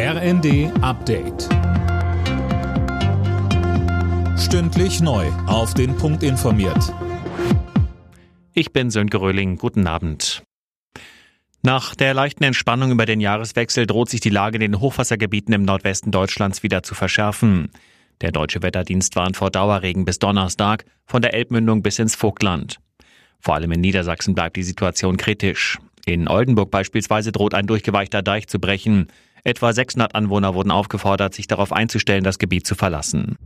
RND Update. Stündlich neu. Auf den Punkt informiert. Ich bin Sönke Röhling. Guten Abend. Nach der leichten Entspannung über den Jahreswechsel droht sich die Lage in den Hochwassergebieten im Nordwesten Deutschlands wieder zu verschärfen. Der deutsche Wetterdienst warnt vor Dauerregen bis Donnerstag, von der Elbmündung bis ins Vogtland. Vor allem in Niedersachsen bleibt die Situation kritisch. In Oldenburg beispielsweise droht ein durchgeweichter Deich zu brechen. Etwa 600 Anwohner wurden aufgefordert, sich darauf einzustellen, das Gebiet zu verlassen.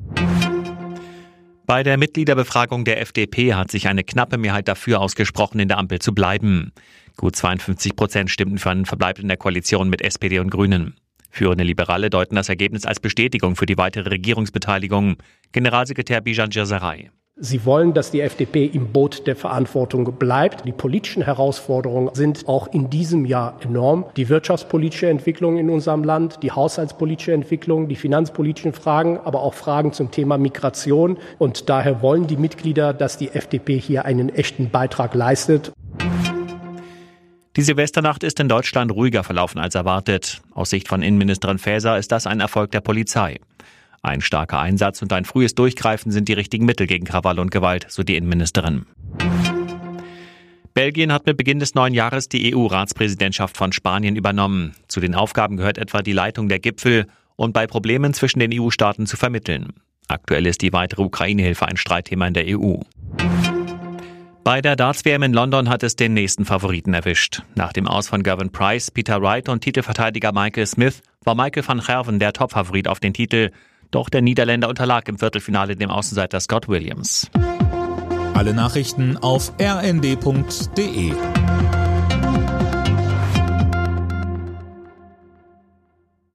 Bei der Mitgliederbefragung der FDP hat sich eine knappe Mehrheit dafür ausgesprochen, in der Ampel zu bleiben. Gut 52 Prozent stimmten für einen Verbleib in der Koalition mit SPD und Grünen. Führende Liberale deuten das Ergebnis als Bestätigung für die weitere Regierungsbeteiligung. Generalsekretär Bijan Djasaray. Sie wollen, dass die FDP im Boot der Verantwortung bleibt. Die politischen Herausforderungen sind auch in diesem Jahr enorm. Die wirtschaftspolitische Entwicklung in unserem Land, die haushaltspolitische Entwicklung, die finanzpolitischen Fragen, aber auch Fragen zum Thema Migration. Und daher wollen die Mitglieder, dass die FDP hier einen echten Beitrag leistet. Die Silvesternacht ist in Deutschland ruhiger verlaufen als erwartet. Aus Sicht von Innenministerin Faeser ist das ein Erfolg der Polizei. Ein starker Einsatz und ein frühes Durchgreifen sind die richtigen Mittel gegen Krawall und Gewalt, so die Innenministerin. Belgien hat mit Beginn des neuen Jahres die EU-Ratspräsidentschaft von Spanien übernommen. Zu den Aufgaben gehört etwa die Leitung der Gipfel und bei Problemen zwischen den EU-Staaten zu vermitteln. Aktuell ist die weitere Ukraine-Hilfe ein Streitthema in der EU. Bei der Darts-WM in London hat es den nächsten Favoriten erwischt. Nach dem Aus von Gavin Price, Peter Wright und Titelverteidiger Michael Smith war Michael van Gerven der Topfavorit auf den Titel. Doch der Niederländer unterlag im Viertelfinale dem Außenseiter Scott Williams. Alle Nachrichten auf rnd.de